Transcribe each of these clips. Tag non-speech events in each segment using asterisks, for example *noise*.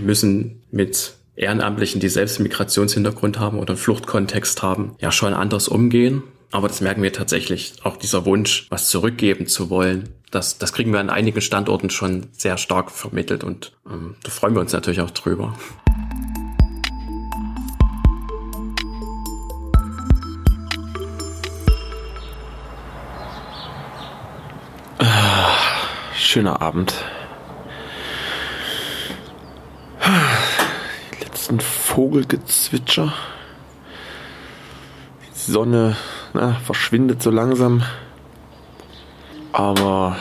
müssen mit Ehrenamtlichen, die selbst einen Migrationshintergrund haben oder einen Fluchtkontext haben, ja schon anders umgehen. Aber das merken wir tatsächlich. Auch dieser Wunsch, was zurückgeben zu wollen, das, das kriegen wir an einigen Standorten schon sehr stark vermittelt und ähm, da freuen wir uns natürlich auch drüber. Ah, schöner Abend. Die letzten Vogelgezwitscher. Die Sonne na, verschwindet so langsam. Aber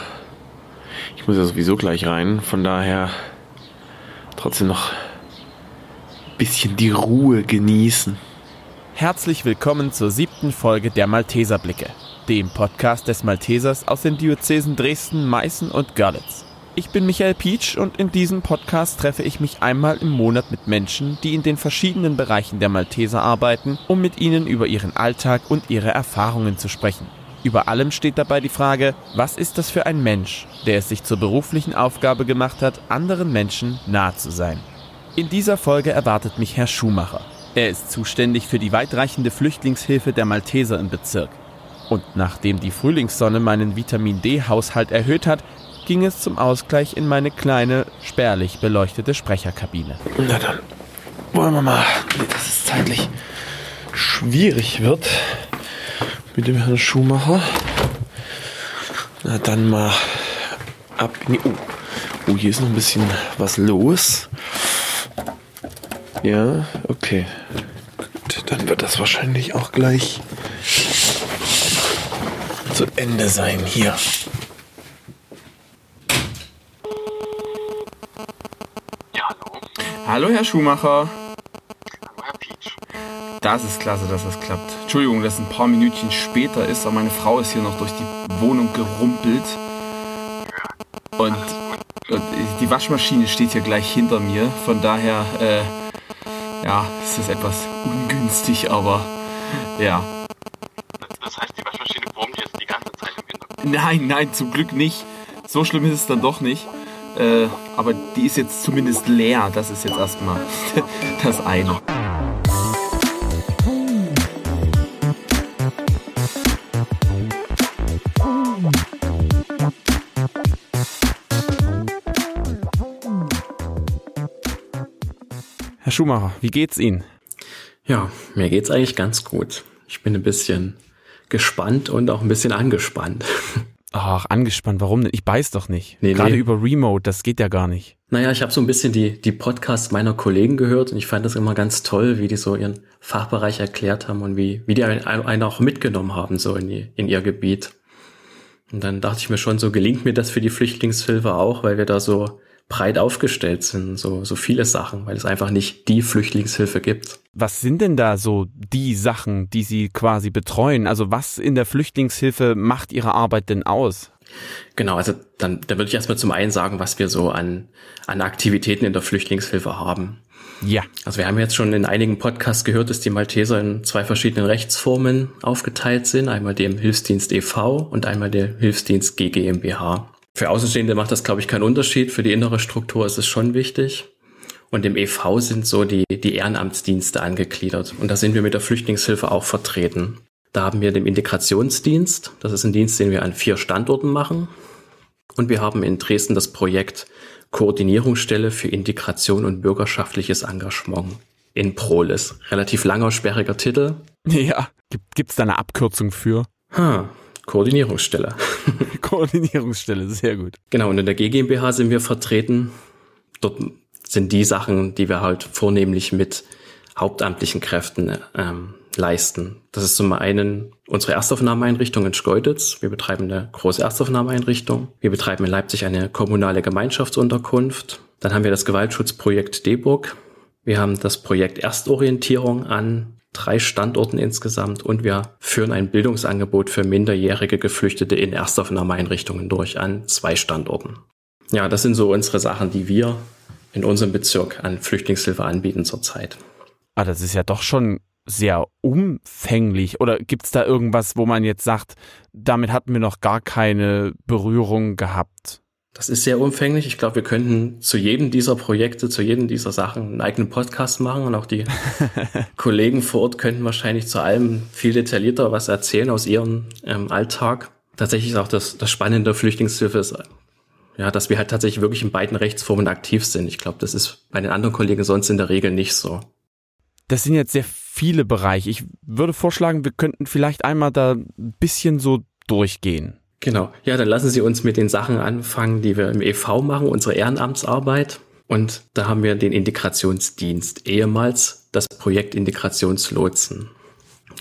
ich muss ja sowieso gleich rein. Von daher trotzdem noch ein bisschen die Ruhe genießen. Herzlich willkommen zur siebten Folge der Malteserblicke, dem Podcast des Maltesers aus den Diözesen Dresden, Meißen und Görlitz. Ich bin Michael Pietsch und in diesem Podcast treffe ich mich einmal im Monat mit Menschen, die in den verschiedenen Bereichen der Malteser arbeiten, um mit ihnen über ihren Alltag und ihre Erfahrungen zu sprechen. Über allem steht dabei die Frage, was ist das für ein Mensch, der es sich zur beruflichen Aufgabe gemacht hat, anderen Menschen nahe zu sein. In dieser Folge erwartet mich Herr Schumacher. Er ist zuständig für die weitreichende Flüchtlingshilfe der Malteser im Bezirk. Und nachdem die Frühlingssonne meinen Vitamin D-Haushalt erhöht hat, ging es zum Ausgleich in meine kleine, spärlich beleuchtete Sprecherkabine. Na dann wollen wir mal, dass es zeitlich schwierig wird mit dem Herrn Schumacher. Na dann mal ab in die. Oh, oh hier ist noch ein bisschen was los. Ja, okay. Gut, dann wird das wahrscheinlich auch gleich zu Ende sein hier. Ja, hallo. Hallo, Herr Schumacher. Hallo, Herr Pietsch. Das ist klasse, dass das klappt. Entschuldigung, dass es ein paar Minütchen später ist, aber meine Frau ist hier noch durch die Wohnung gerumpelt. Und, und die Waschmaschine steht hier gleich hinter mir. Von daher, äh, ja, ist das etwas ungünstig, aber ja. Das, das heißt, die Waschmaschine brummt jetzt die ganze Zeit im Hintergrund. Nein, nein, zum Glück nicht. So schlimm ist es dann doch nicht. Äh, aber die ist jetzt zumindest leer. Das ist jetzt erstmal *laughs* das eine. Herr Schumacher, wie geht's Ihnen? Ja, mir geht's eigentlich ganz gut. Ich bin ein bisschen gespannt und auch ein bisschen angespannt. *laughs* Ach, angespannt, warum denn? Ich beiß doch nicht. Nee, Gerade nee. über Remote, das geht ja gar nicht. Naja, ich habe so ein bisschen die, die Podcasts meiner Kollegen gehört und ich fand das immer ganz toll, wie die so ihren Fachbereich erklärt haben und wie, wie die einen, einen auch mitgenommen haben, so in, die, in ihr Gebiet. Und dann dachte ich mir schon, so gelingt mir das für die Flüchtlingshilfe auch, weil wir da so breit aufgestellt sind, so, so viele Sachen, weil es einfach nicht die Flüchtlingshilfe gibt. Was sind denn da so die Sachen, die Sie quasi betreuen? Also was in der Flüchtlingshilfe macht Ihre Arbeit denn aus? Genau, also dann, dann würde ich erstmal zum einen sagen, was wir so an, an Aktivitäten in der Flüchtlingshilfe haben. Ja. Also wir haben jetzt schon in einigen Podcasts gehört, dass die Malteser in zwei verschiedenen Rechtsformen aufgeteilt sind. Einmal dem Hilfsdienst e.V. und einmal der Hilfsdienst GGMBH. Für Außenstehende macht das, glaube ich, keinen Unterschied. Für die innere Struktur ist es schon wichtig. Und im e.V. sind so die, die Ehrenamtsdienste angegliedert. Und da sind wir mit der Flüchtlingshilfe auch vertreten. Da haben wir den Integrationsdienst. Das ist ein Dienst, den wir an vier Standorten machen. Und wir haben in Dresden das Projekt Koordinierungsstelle für Integration und bürgerschaftliches Engagement in Prolis. Relativ langer, sperriger Titel. *laughs* Ja. Gibt, gibt's da eine Abkürzung für? Ha, Koordinierungsstelle. *laughs* Koordinierungsstelle, sehr gut. Genau, und in der GmbH sind wir vertreten. Dort sind die Sachen, die wir halt vornehmlich mit hauptamtlichen Kräften ähm, leisten. Das ist zum einen unsere Erstaufnahmeeinrichtung in Schkeuditz. Wir betreiben eine große Erstaufnahmeeinrichtung. Wir betreiben in Leipzig eine kommunale Gemeinschaftsunterkunft. Dann haben wir das Gewaltschutzprojekt Deburg. Wir haben das Projekt Erstorientierung an drei Standorten insgesamt und wir führen ein Bildungsangebot für minderjährige Geflüchtete in Erstaufnahmeeinrichtungen durch an zwei Standorten. Ja, das sind so unsere Sachen, die wir in unserem Bezirk an Flüchtlingshilfe anbieten zurzeit. Ah, das ist ja doch schon sehr umfänglich. Oder gibt's da irgendwas, wo man jetzt sagt, damit hatten wir noch gar keine Berührung gehabt? Das ist sehr umfänglich. Ich glaube, wir könnten zu jedem dieser Projekte, zu jedem dieser Sachen einen eigenen Podcast machen und auch die *laughs* Kollegen vor Ort könnten wahrscheinlich zu allem viel detaillierter was erzählen aus ihrem ähm, Alltag. Tatsächlich ist auch das, das Spannende der Flüchtlingshilfe ist, ja, dass wir halt tatsächlich wirklich in beiden Rechtsformen aktiv sind. Ich glaube, das ist bei den anderen Kollegen sonst in der Regel nicht so. Das sind jetzt sehr viele Bereiche. Ich würde vorschlagen, wir könnten vielleicht einmal da ein bisschen so durchgehen. Genau. Ja, dann lassen Sie uns mit den Sachen anfangen, die wir im EV machen, unsere Ehrenamtsarbeit. Und da haben wir den Integrationsdienst, ehemals das Projekt Integrationslotsen.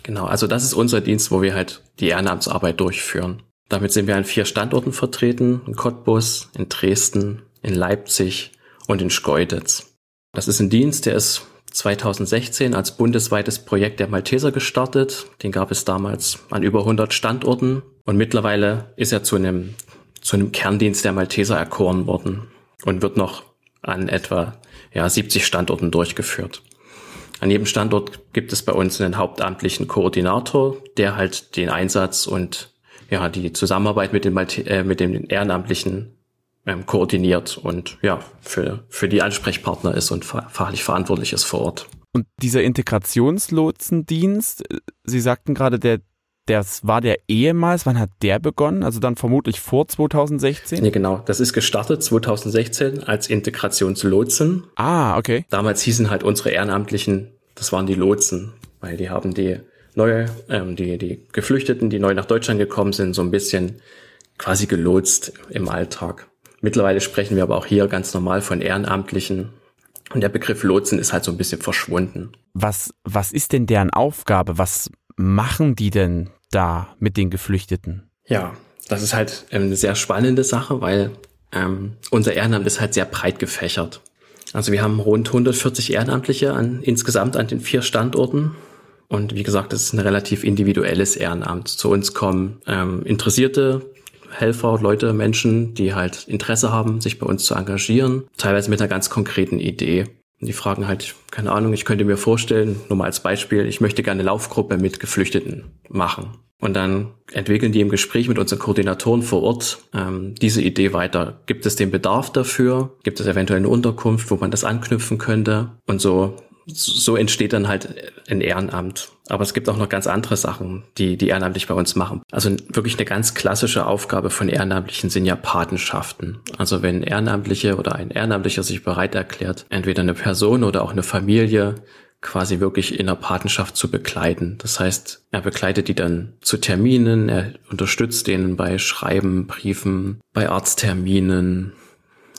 Genau, also das ist unser Dienst, wo wir halt die Ehrenamtsarbeit durchführen. Damit sind wir an vier Standorten vertreten, in Cottbus, in Dresden, in Leipzig und in Schkeuditz. Das ist ein Dienst, der ist 2016 als bundesweites Projekt der Malteser gestartet. Den gab es damals an über 100 Standorten und mittlerweile ist er zu einem, zu einem Kerndienst der Malteser erkoren worden und wird noch an etwa ja, 70 Standorten durchgeführt. An jedem Standort gibt es bei uns einen hauptamtlichen Koordinator, der halt den Einsatz und ja, die Zusammenarbeit mit Malte äh, mit den Ehrenamtlichen ähm, koordiniert und ja, für, für die Ansprechpartner ist und fachlich verantwortlich ist vor Ort. Und dieser Integrationslotsendienst, äh, Sie sagten gerade, der, das war der ehemals, wann hat der begonnen? Also dann vermutlich vor 2016? Nee, genau. Das ist gestartet 2016 als Integrationslotsen. Ah, okay. Damals hießen halt unsere Ehrenamtlichen, das waren die Lotsen, weil die haben die neue, ähm, die, die Geflüchteten, die neu nach Deutschland gekommen sind, so ein bisschen quasi gelotst im Alltag. Mittlerweile sprechen wir aber auch hier ganz normal von Ehrenamtlichen. Und der Begriff Lotsen ist halt so ein bisschen verschwunden. Was, was ist denn deren Aufgabe? Was machen die denn da mit den Geflüchteten? Ja, das ist halt eine sehr spannende Sache, weil ähm, unser Ehrenamt ist halt sehr breit gefächert. Also wir haben rund 140 Ehrenamtliche an, insgesamt an den vier Standorten. Und wie gesagt, das ist ein relativ individuelles Ehrenamt. Zu uns kommen ähm, interessierte Helfer, Leute, Menschen, die halt Interesse haben, sich bei uns zu engagieren, teilweise mit einer ganz konkreten Idee. Die fragen halt, keine Ahnung, ich könnte mir vorstellen, nur mal als Beispiel, ich möchte gerne Laufgruppe mit Geflüchteten machen. Und dann entwickeln die im Gespräch mit unseren Koordinatoren vor Ort ähm, diese Idee weiter. Gibt es den Bedarf dafür? Gibt es eventuell eine Unterkunft, wo man das anknüpfen könnte? Und so so entsteht dann halt ein Ehrenamt. Aber es gibt auch noch ganz andere Sachen, die die ehrenamtlich bei uns machen. Also wirklich eine ganz klassische Aufgabe von Ehrenamtlichen sind ja Patenschaften. Also wenn Ehrenamtliche oder ein Ehrenamtlicher sich bereit erklärt, entweder eine Person oder auch eine Familie quasi wirklich in der Patenschaft zu begleiten. Das heißt, er begleitet die dann zu Terminen, er unterstützt denen bei Schreiben, Briefen, bei Arztterminen,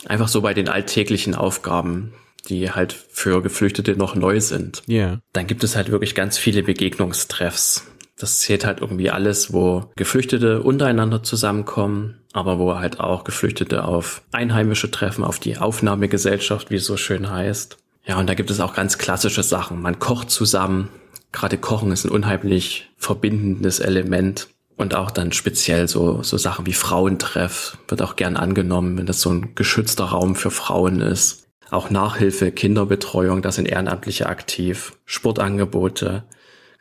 einfach so bei den alltäglichen Aufgaben, die halt für Geflüchtete noch neu sind. Ja. Yeah. Dann gibt es halt wirklich ganz viele Begegnungstreffs. Das zählt halt irgendwie alles, wo Geflüchtete untereinander zusammenkommen, aber wo halt auch Geflüchtete auf Einheimische treffen, auf die Aufnahmegesellschaft, wie es so schön heißt. Ja, und da gibt es auch ganz klassische Sachen. Man kocht zusammen. Gerade Kochen ist ein unheimlich verbindendes Element. Und auch dann speziell so, so Sachen wie Frauentreff wird auch gern angenommen, wenn das so ein geschützter Raum für Frauen ist. Auch Nachhilfe, Kinderbetreuung, da sind Ehrenamtliche aktiv, Sportangebote.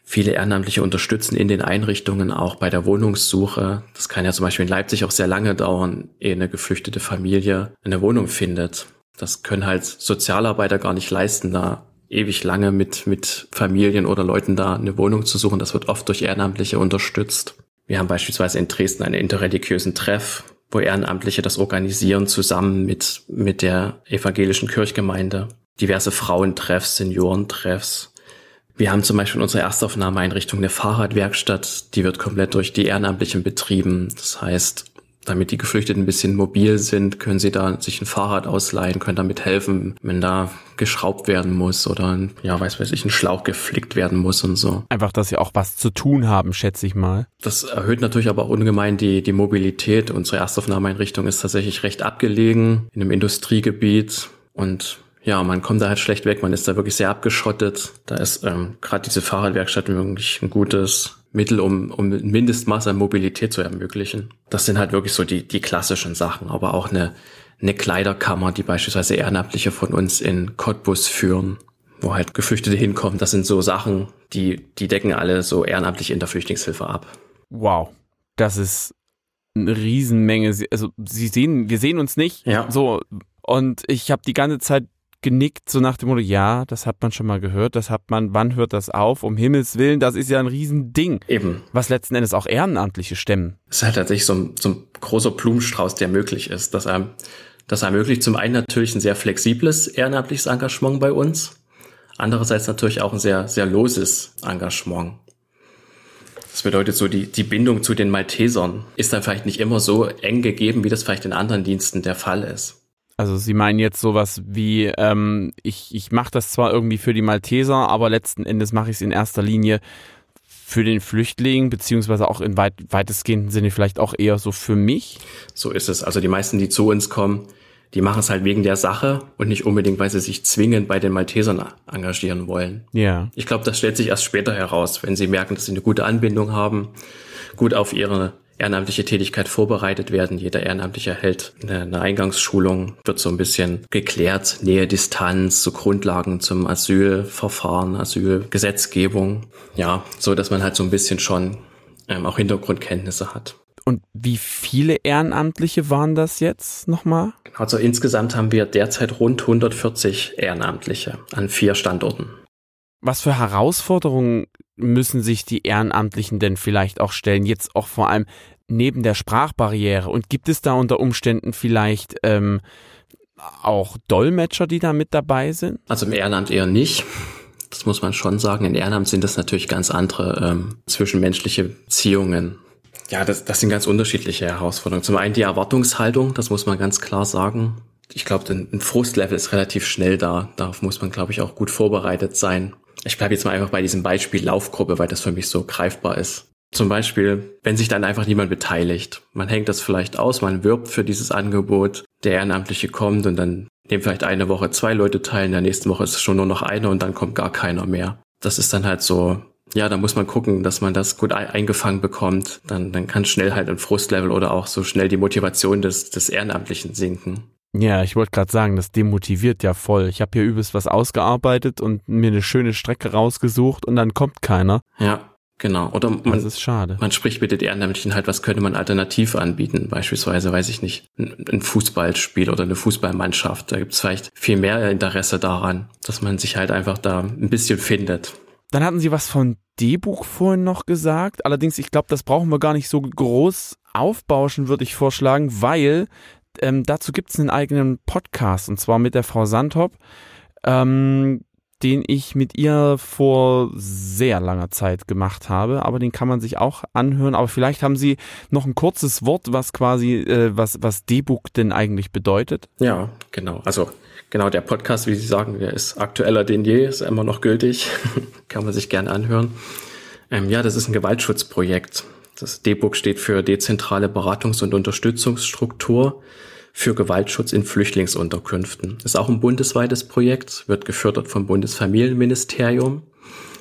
Viele Ehrenamtliche unterstützen in den Einrichtungen auch bei der Wohnungssuche. Das kann ja zum Beispiel in Leipzig auch sehr lange dauern, ehe eine geflüchtete Familie eine Wohnung findet. Das können halt Sozialarbeiter gar nicht leisten, da ewig lange mit, mit Familien oder Leuten da eine Wohnung zu suchen. Das wird oft durch Ehrenamtliche unterstützt. Wir haben beispielsweise in Dresden einen interreligiösen Treff, wo Ehrenamtliche das organisieren zusammen mit, mit der evangelischen Kirchgemeinde. Diverse Frauentreffs, Seniorentreffs. Wir haben zum Beispiel in unserer Erstaufnahmeeinrichtung eine Fahrradwerkstatt, die wird komplett durch die Ehrenamtlichen betrieben. Das heißt, damit die Geflüchteten ein bisschen mobil sind, können sie da sich ein Fahrrad ausleihen, können damit helfen, wenn da geschraubt werden muss oder ja, weiß weiß ich, ein Schlauch geflickt werden muss und so. Einfach, dass sie auch was zu tun haben, schätze ich mal. Das erhöht natürlich aber auch ungemein die, die Mobilität. Unsere Erstaufnahmeeinrichtung ist tatsächlich recht abgelegen in einem Industriegebiet und ja, man kommt da halt schlecht weg, man ist da wirklich sehr abgeschottet. Da ist ähm, gerade diese Fahrradwerkstatt wirklich ein gutes Mittel, um, um ein Mindestmaß an Mobilität zu ermöglichen. Das sind halt wirklich so die, die klassischen Sachen, aber auch eine, eine Kleiderkammer, die beispielsweise Ehrenamtliche von uns in Cottbus führen, wo halt Geflüchtete hinkommen. Das sind so Sachen, die, die decken alle so ehrenamtlich in der Flüchtlingshilfe ab. Wow, das ist eine Riesenmenge. Also sie sehen, wir sehen uns nicht. Ja. So. Und ich habe die ganze Zeit genickt, so nach dem Motto, ja, das hat man schon mal gehört, das hat man, wann hört das auf? Um Himmels Willen, das ist ja ein Riesending. Eben. Was letzten Endes auch Ehrenamtliche stemmen. Es ist halt tatsächlich so ein, so ein großer Blumenstrauß, der möglich ist. Das, einem, das ermöglicht zum einen natürlich ein sehr flexibles ehrenamtliches Engagement bei uns. Andererseits natürlich auch ein sehr, sehr loses Engagement. Das bedeutet so, die, die Bindung zu den Maltesern ist dann vielleicht nicht immer so eng gegeben, wie das vielleicht in anderen Diensten der Fall ist. Also Sie meinen jetzt sowas wie, ähm, ich, ich mache das zwar irgendwie für die Malteser, aber letzten Endes mache ich es in erster Linie für den Flüchtling, beziehungsweise auch in weit, weitestgehenden Sinne vielleicht auch eher so für mich. So ist es. Also die meisten, die zu uns kommen, die machen es halt wegen der Sache und nicht unbedingt, weil sie sich zwingend bei den Maltesern engagieren wollen. Ja. Ich glaube, das stellt sich erst später heraus, wenn sie merken, dass sie eine gute Anbindung haben, gut auf ihre ehrenamtliche Tätigkeit vorbereitet werden. Jeder Ehrenamtliche erhält eine, Eingangsschulung, wird so ein bisschen geklärt, Nähe, Distanz, so Grundlagen zum Asylverfahren, Asylgesetzgebung. Ja, so dass man halt so ein bisschen schon ähm, auch Hintergrundkenntnisse hat. Und wie viele Ehrenamtliche waren das jetzt nochmal? Also insgesamt haben wir derzeit rund 140 Ehrenamtliche an vier Standorten. Was für Herausforderungen müssen sich die Ehrenamtlichen denn vielleicht auch stellen? Jetzt auch vor allem neben der Sprachbarriere. Und gibt es da unter Umständen vielleicht ähm, auch Dolmetscher, die da mit dabei sind? Also im Ehrenamt eher nicht. Das muss man schon sagen. In Ehrenamt sind das natürlich ganz andere ähm, zwischenmenschliche Beziehungen. Ja, das, das sind ganz unterschiedliche Herausforderungen. Zum einen die Erwartungshaltung, das muss man ganz klar sagen. Ich glaube, ein Frustlevel ist relativ schnell da. Darauf muss man, glaube ich, auch gut vorbereitet sein. Ich bleibe jetzt mal einfach bei diesem Beispiel Laufgruppe, weil das für mich so greifbar ist. Zum Beispiel, wenn sich dann einfach niemand beteiligt. Man hängt das vielleicht aus, man wirbt für dieses Angebot, der Ehrenamtliche kommt und dann nehmen vielleicht eine Woche zwei Leute teil, in der nächsten Woche ist es schon nur noch einer und dann kommt gar keiner mehr. Das ist dann halt so, ja, da muss man gucken, dass man das gut eingefangen bekommt. Dann, dann kann schnell halt ein Frustlevel oder auch so schnell die Motivation des, des Ehrenamtlichen sinken. Ja, ich wollte gerade sagen, das demotiviert ja voll. Ich habe hier übelst was ausgearbeitet und mir eine schöne Strecke rausgesucht und dann kommt keiner. Ja, genau. Oder man, das ist schade. Man spricht mit den Ehrenamtlichen halt, was könnte man alternativ anbieten? Beispielsweise, weiß ich nicht, ein Fußballspiel oder eine Fußballmannschaft. Da gibt es vielleicht viel mehr Interesse daran, dass man sich halt einfach da ein bisschen findet. Dann hatten Sie was von D-Buch vorhin noch gesagt. Allerdings, ich glaube, das brauchen wir gar nicht so groß aufbauschen, würde ich vorschlagen, weil ähm, dazu gibt es einen eigenen Podcast und zwar mit der Frau Sandhop, ähm, den ich mit ihr vor sehr langer Zeit gemacht habe, aber den kann man sich auch anhören. Aber vielleicht haben Sie noch ein kurzes Wort, was quasi, äh, was, was D-Book denn eigentlich bedeutet? Ja, genau. Also genau, der Podcast, wie Sie sagen, der ist aktueller denn je, ist immer noch gültig, *laughs* kann man sich gerne anhören. Ähm, ja, das ist ein Gewaltschutzprojekt. Das D-Book steht für Dezentrale Beratungs- und Unterstützungsstruktur für Gewaltschutz in Flüchtlingsunterkünften. Ist auch ein bundesweites Projekt, wird gefördert vom Bundesfamilienministerium.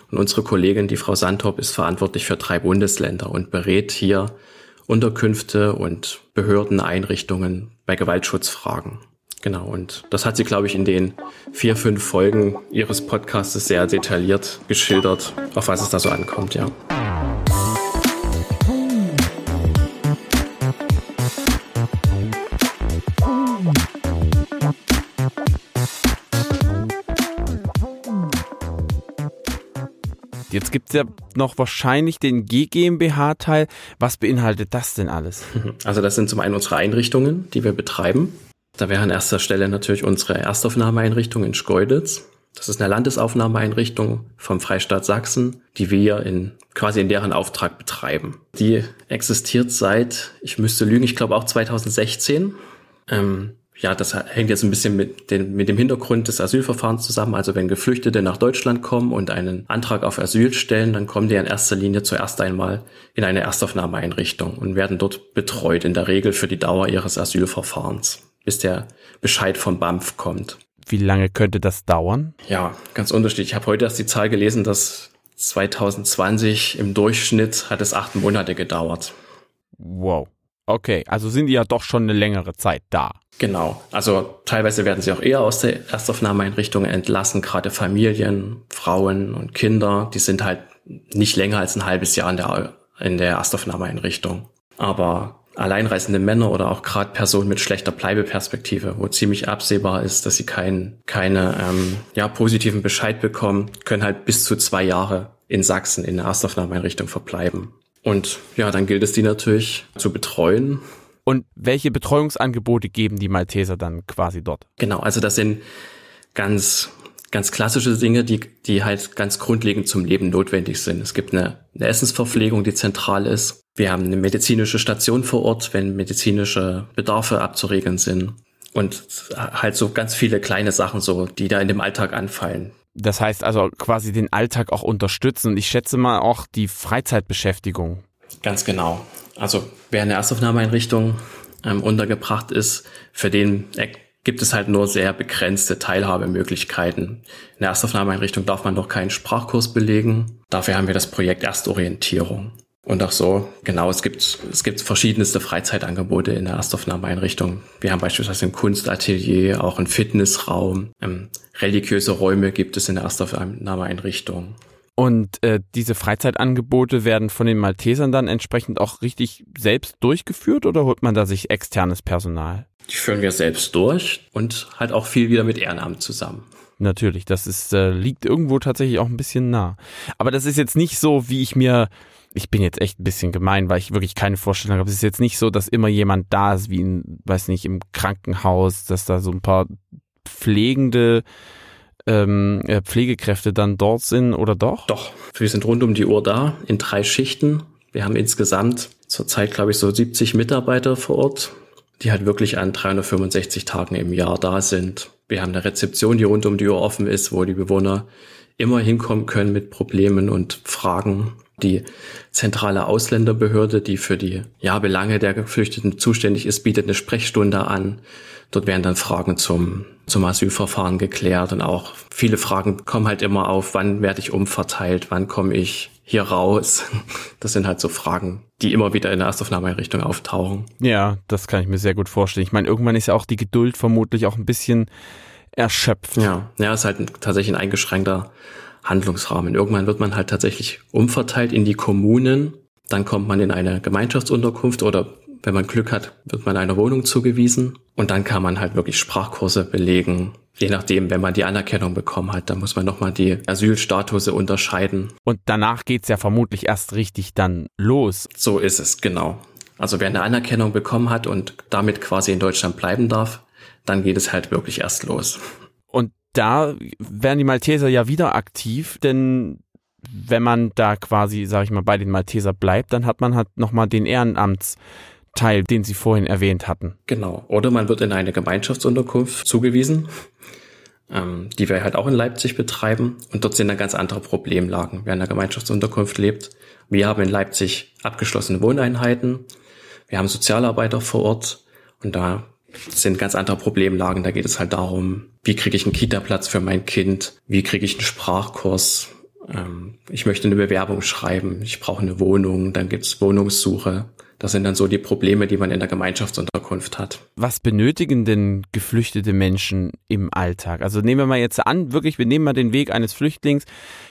Und unsere Kollegin, die Frau Sandhop, ist verantwortlich für drei Bundesländer und berät hier Unterkünfte und Behördeneinrichtungen bei Gewaltschutzfragen. Genau, und das hat sie, glaube ich, in den vier, fünf Folgen ihres Podcasts sehr detailliert geschildert, auf was es da so ankommt, ja. Jetzt gibt es ja noch wahrscheinlich den GmbH-Teil. Was beinhaltet das denn alles? *laughs* Also das sind zum einen unsere Einrichtungen, die wir betreiben. Da wäre an erster Stelle natürlich unsere Erstaufnahmeeinrichtung in Schkeuditz. Das ist eine Landesaufnahmeeinrichtung vom Freistaat Sachsen, die wir in quasi in deren Auftrag betreiben. Die existiert seit, ich müsste lügen, ich glaube auch 2016. Ähm, ja, das hängt jetzt ein bisschen mit, den, mit dem Hintergrund des Asylverfahrens zusammen. Also wenn Geflüchtete nach Deutschland kommen und einen Antrag auf Asyl stellen, dann kommen die in erster Linie zuerst einmal in eine Erstaufnahmeeinrichtung und werden dort betreut, in der Regel für die Dauer ihres Asylverfahrens, bis der Bescheid vom BAMF kommt. Wie lange könnte das dauern? Ja, ganz unterschiedlich. Ich habe heute erst die Zahl gelesen, dass 2020 im Durchschnitt hat es acht Monate gedauert. Wow. Okay, also sind die ja doch schon eine längere Zeit da. Genau. Also teilweise werden sie auch eher aus der Erstaufnahmeeinrichtung entlassen, gerade Familien, Frauen und Kinder, die sind halt nicht länger als ein halbes Jahr in der, in der Erstaufnahmeeinrichtung. Aber alleinreisende Männer oder auch gerade Personen mit schlechter Bleibeperspektive, wo ziemlich absehbar ist, dass sie keinen keine ähm, ja, positiven Bescheid bekommen, können halt bis zu zwei Jahre in Sachsen in der Erstaufnahmeeinrichtung verbleiben. Und ja, dann gilt es, die natürlich zu betreuen. Und welche Betreuungsangebote geben die Malteser dann quasi dort? Genau, also das sind ganz ganz klassische Dinge, die, die halt ganz grundlegend zum Leben notwendig sind. Es gibt eine, eine Essensverpflegung, die zentral ist. Wir haben eine medizinische Station vor Ort, wenn medizinische Bedarfe abzuregeln sind. Und halt so ganz viele kleine Sachen so, die da in dem Alltag anfallen. Das heißt also quasi den Alltag auch unterstützen und ich schätze mal auch die Freizeitbeschäftigung. Ganz genau. Also wer in der Erstaufnahmeeinrichtung ähm, untergebracht ist, für den gibt es halt nur sehr begrenzte Teilhabemöglichkeiten. In der Erstaufnahmeeinrichtung darf man noch keinen Sprachkurs belegen. Dafür haben wir das Projekt Erstorientierung. Und auch so, genau, es gibt, es gibt verschiedenste Freizeitangebote in der Erstaufnahmeeinrichtung. Wir haben beispielsweise ein Kunstatelier, auch einen Fitnessraum, ähm, religiöse Räume gibt es in der Erstaufnahmeeinrichtung. Und äh, diese Freizeitangebote werden von den Maltesern dann entsprechend auch richtig selbst durchgeführt oder holt man da sich externes Personal? Die führen wir selbst durch und halt auch viel wieder mit Ehrenamt zusammen. Natürlich, das ist, äh, liegt irgendwo tatsächlich auch ein bisschen nah. Aber das ist jetzt nicht so, wie ich mir, ich bin jetzt echt ein bisschen gemein, weil ich wirklich keine Vorstellung habe. Es ist jetzt nicht so, dass immer jemand da ist, wie in, weiß nicht, im Krankenhaus, dass da so ein paar pflegende ähm, äh, Pflegekräfte dann dort sind oder doch? Doch, wir sind rund um die Uhr da in drei Schichten. Wir haben insgesamt zurzeit, glaube ich, so 70 Mitarbeiter vor Ort die halt wirklich an 365 Tagen im Jahr da sind. Wir haben eine Rezeption, die rund um die Uhr offen ist, wo die Bewohner immer hinkommen können mit Problemen und Fragen. Die zentrale Ausländerbehörde, die für die ja, Belange der Geflüchteten zuständig ist, bietet eine Sprechstunde an. Dort werden dann Fragen zum, zum Asylverfahren geklärt und auch viele Fragen kommen halt immer auf, wann werde ich umverteilt, wann komme ich hier raus? *laughs* Das sind halt so Fragen, die immer wieder in der Erstaufnahmeeinrichtung auftauchen. Ja, das kann ich mir sehr gut vorstellen. Ich meine, irgendwann ist ja auch die Geduld vermutlich auch ein bisschen erschöpft. Ja, ja, ist halt tatsächlich ein eingeschränkter Handlungsrahmen. Irgendwann wird man halt tatsächlich umverteilt in die Kommunen. Dann kommt man in eine Gemeinschaftsunterkunft oder wenn man Glück hat, wird man einer Wohnung zugewiesen. Und dann kann man halt wirklich Sprachkurse belegen, Je nachdem, wenn man die Anerkennung bekommen hat, dann muss man nochmal die Asylstatuse unterscheiden. Und danach geht's ja vermutlich erst richtig dann los. So ist es, genau. Also wer eine Anerkennung bekommen hat und damit quasi in Deutschland bleiben darf, dann geht es halt wirklich erst los. Da werden die Malteser ja wieder aktiv, denn wenn man da quasi, sag ich mal, bei den Malteser bleibt, dann hat man halt nochmal den Ehrenamts Teil, den Sie vorhin erwähnt hatten. Genau. Oder man wird in eine Gemeinschaftsunterkunft zugewiesen, ähm, die wir halt auch in Leipzig betreiben. Und dort sind dann ganz andere Problemlagen. Wer in einer Gemeinschaftsunterkunft lebt, wir haben in Leipzig abgeschlossene Wohneinheiten. Wir haben Sozialarbeiter vor Ort. Und da sind ganz andere Problemlagen. Da geht es halt darum, wie kriege ich einen Kita-Platz für mein Kind? Wie kriege ich einen Sprachkurs? Ähm, ich möchte eine Bewerbung schreiben. Ich brauche eine Wohnung. Dann gibt's Wohnungssuche. Das sind dann so die Probleme, die man in der Gemeinschaftsunterkunft hat. Was benötigen denn geflüchtete Menschen im Alltag? Also nehmen wir mal jetzt an, wirklich, wir nehmen mal den Weg eines Flüchtlings,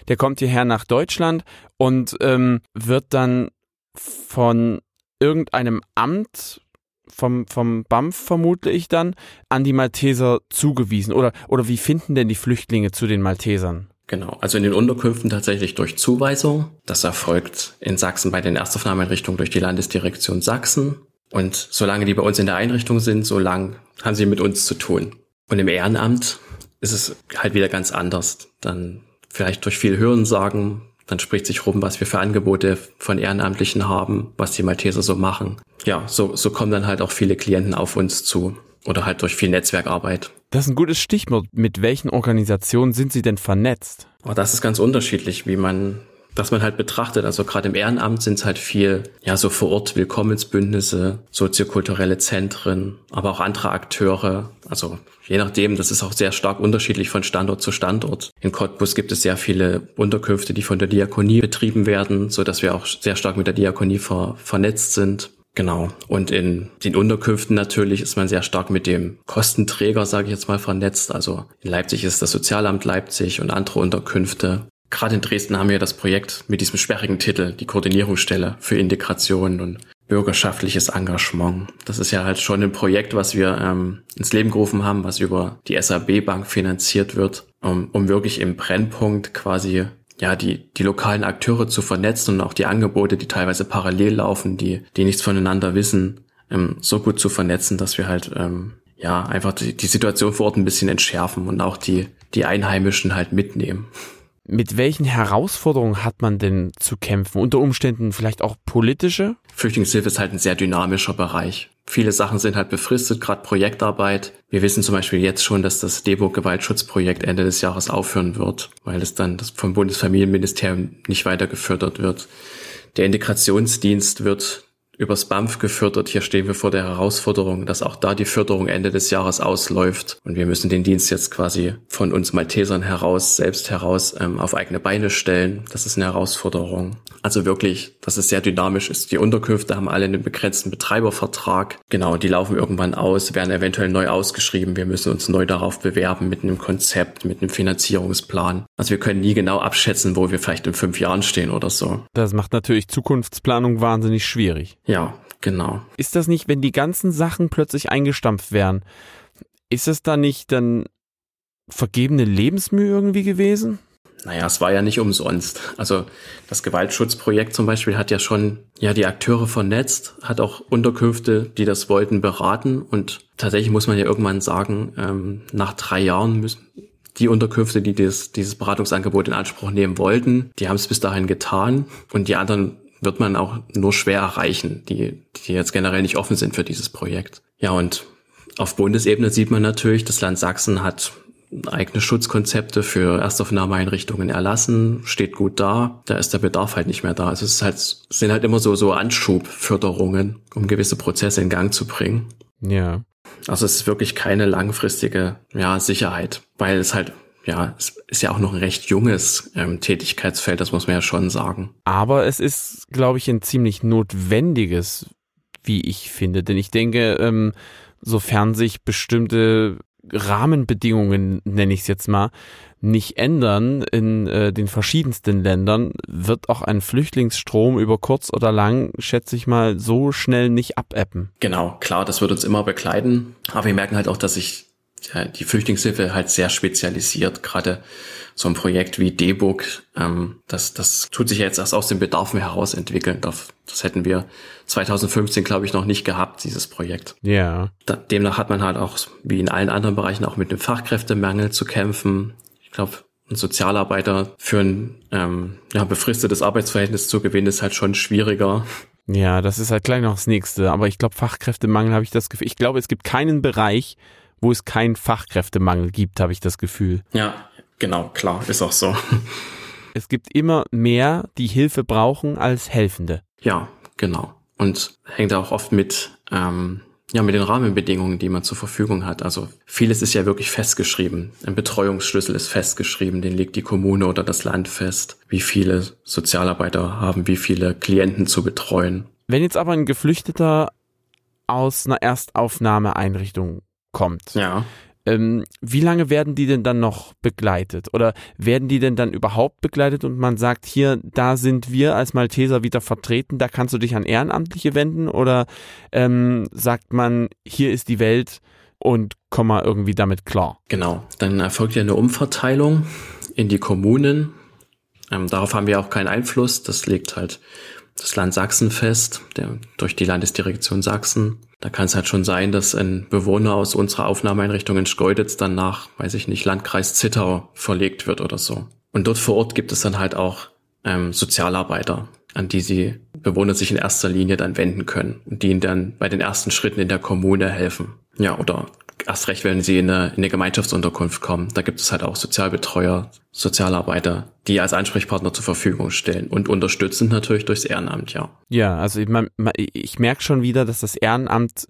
der kommt hierher nach Deutschland und ähm, wird dann von irgendeinem Amt vom, vom BAMF vermute ich dann, an die Malteser zugewiesen? Oder, oder wie finden denn die Flüchtlinge zu den Maltesern? Genau, also in den Unterkünften tatsächlich durch Zuweisung. Das erfolgt in Sachsen bei den Erstaufnahmeeinrichtungen durch die Landesdirektion Sachsen. Und solange die bei uns in der Einrichtung sind, solange haben sie mit uns zu tun. Und im Ehrenamt ist es halt wieder ganz anders. Dann vielleicht durch viel Hörensagen, dann spricht sich rum, was wir für Angebote von Ehrenamtlichen haben, was die Malteser so machen. Ja, so, so kommen dann halt auch viele Klienten auf uns zu oder halt durch viel Netzwerkarbeit. Das ist ein gutes Stichwort. Mit welchen Organisationen sind Sie denn vernetzt? Oh, das ist ganz unterschiedlich, wie man das man halt betrachtet. Also gerade im Ehrenamt sind es halt viel, ja, so vor Ort Willkommensbündnisse, soziokulturelle Zentren, aber auch andere Akteure. Also je nachdem, das ist auch sehr stark unterschiedlich von Standort zu Standort. In Cottbus gibt es sehr viele Unterkünfte, die von der Diakonie betrieben werden, so dass wir auch sehr stark mit der Diakonie ver vernetzt sind. Genau. Und in den Unterkünften natürlich ist man sehr stark mit dem Kostenträger, sage ich jetzt mal, vernetzt. Also in Leipzig ist das Sozialamt Leipzig und andere Unterkünfte. Gerade in Dresden haben wir das Projekt mit diesem sperrigen Titel, die Koordinierungsstelle für Integration. Und bürgerschaftliches Engagement. Das ist ja halt schon ein Projekt, was wir ähm, ins Leben gerufen haben, was über die SAB Bank finanziert wird, um, um wirklich im Brennpunkt quasi ja, die, die lokalen Akteure zu vernetzen und auch die Angebote, die teilweise parallel laufen, die, die nichts voneinander wissen, ähm, so gut zu vernetzen, dass wir halt, ähm, ja, einfach die, die Situation vor Ort ein bisschen entschärfen und auch die, die Einheimischen halt mitnehmen. Mit welchen Herausforderungen hat man denn zu kämpfen? Unter Umständen vielleicht auch politische? Flüchtlingshilfe ist halt ein sehr dynamischer Bereich. Viele Sachen sind halt befristet, gerade Projektarbeit. Wir wissen zum Beispiel jetzt schon, dass das Debo-Gewaltschutzprojekt Ende des Jahres aufhören wird, weil es dann vom Bundesfamilienministerium nicht weiter gefördert wird. Der Integrationsdienst wird übers BAMF gefördert. Hier stehen wir vor der Herausforderung, dass auch da die Förderung Ende des Jahres ausläuft. Und wir müssen den Dienst jetzt quasi von uns Maltesern heraus, selbst heraus, ähm, auf eigene Beine stellen. Das ist eine Herausforderung. Also wirklich, dass es sehr dynamisch ist. Die Unterkünfte haben alle einen begrenzten Betreibervertrag. Genau, die laufen irgendwann aus, werden eventuell neu ausgeschrieben. Wir müssen uns neu darauf bewerben mit einem Konzept, mit einem Finanzierungsplan. Also wir können nie genau abschätzen, wo wir vielleicht in fünf Jahren stehen oder so. Das macht natürlich Zukunftsplanung wahnsinnig schwierig. Ja, genau. Ist das nicht, wenn die ganzen Sachen plötzlich eingestampft werden, ist es da nicht dann vergebene Lebensmühe irgendwie gewesen? Naja, es war ja nicht umsonst. Also das Gewaltschutzprojekt zum Beispiel hat ja schon ja die Akteure vernetzt, hat auch Unterkünfte, die das wollten, beraten und tatsächlich muss man ja irgendwann sagen, ähm, nach drei Jahren müssen die Unterkünfte, die dieses, dieses Beratungsangebot in Anspruch nehmen wollten, die haben es bis dahin getan und die anderen wird man auch nur schwer erreichen, die, die jetzt generell nicht offen sind für dieses Projekt. Ja, und auf Bundesebene sieht man natürlich, das Land Sachsen hat eigene Schutzkonzepte für Erstaufnahmeeinrichtungen erlassen, steht gut da. Da ist der Bedarf halt nicht mehr da. Also es ist halt, es sind halt immer so, so Anschubförderungen, um gewisse Prozesse in Gang zu bringen. Ja. Also es ist wirklich keine langfristige, ja, Sicherheit, weil es halt ja, es ist ja auch noch ein recht junges ähm, Tätigkeitsfeld, das muss man ja schon sagen. Aber es ist, glaube ich, ein ziemlich notwendiges, wie ich finde. Denn ich denke, ähm, sofern sich bestimmte Rahmenbedingungen, nenne ich es jetzt mal, nicht ändern in äh, den verschiedensten Ländern, wird auch ein Flüchtlingsstrom über kurz oder lang, schätze ich mal, so schnell nicht abebben. Genau, klar, das wird uns immer begleiten. Aber wir merken halt auch, dass sich die Flüchtlingshilfe halt sehr spezialisiert. Gerade so ein Projekt wie D-Book, ähm, das, das tut sich ja jetzt erst aus den Bedarfen heraus entwickeln. Das, das hätten wir 2015, glaube ich, noch nicht gehabt, dieses Projekt. Ja. Da, demnach hat man halt auch, wie in allen anderen Bereichen, auch mit dem Fachkräftemangel zu kämpfen. Ich glaube, ein Sozialarbeiter für ein ähm, ja, befristetes Arbeitsverhältnis zu gewinnen, ist halt schon schwieriger. Ja, das ist halt gleich noch das nächste. Aber ich glaube, Fachkräftemangel habe ich das Gefühl. Ich glaube, es gibt keinen Bereich, wo es keinen Fachkräftemangel gibt, habe ich das Gefühl. Ja, genau, klar, ist auch so. *laughs* Es gibt immer mehr, die Hilfe brauchen, als Helfende. Ja, genau. Und hängt auch oft mit, ähm, ja, mit den Rahmenbedingungen, die man zur Verfügung hat. Also vieles ist ja wirklich festgeschrieben. Ein Betreuungsschlüssel ist festgeschrieben, den legt die Kommune oder das Land fest. Wie viele Sozialarbeiter haben, wie viele Klienten zu betreuen. Wenn jetzt aber ein Geflüchteter aus einer Erstaufnahmeeinrichtung kommt. Ja. Ähm, wie lange werden die denn dann noch begleitet? Oder werden die denn dann überhaupt begleitet und man sagt, hier, da sind wir als Malteser wieder vertreten, da kannst du dich an Ehrenamtliche wenden? Oder ähm, sagt man, hier ist die Welt und komm mal irgendwie damit klar? Genau, dann erfolgt ja eine Umverteilung in die Kommunen. Ähm, darauf haben wir auch keinen Einfluss. Das legt halt das Land Sachsen fest, der, durch die Landesdirektion Sachsen. Da kann es halt schon sein, dass ein Bewohner aus unserer Aufnahmeeinrichtung in Schkeuditz dann nach, weiß ich nicht, Landkreis Zittau verlegt wird oder so. Und dort vor Ort gibt es dann halt auch ähm, Sozialarbeiter, an die sie Bewohner sich in erster Linie dann wenden können und die ihnen dann bei den ersten Schritten in der Kommune helfen. Ja, oder erst recht, wenn sie in eine, in eine Gemeinschaftsunterkunft kommen. Da gibt es halt auch Sozialbetreuer, Sozialarbeiter, die als Ansprechpartner zur Verfügung stellen und unterstützend natürlich durchs Ehrenamt, ja. Ja, also ich, ich merke schon wieder, dass das Ehrenamt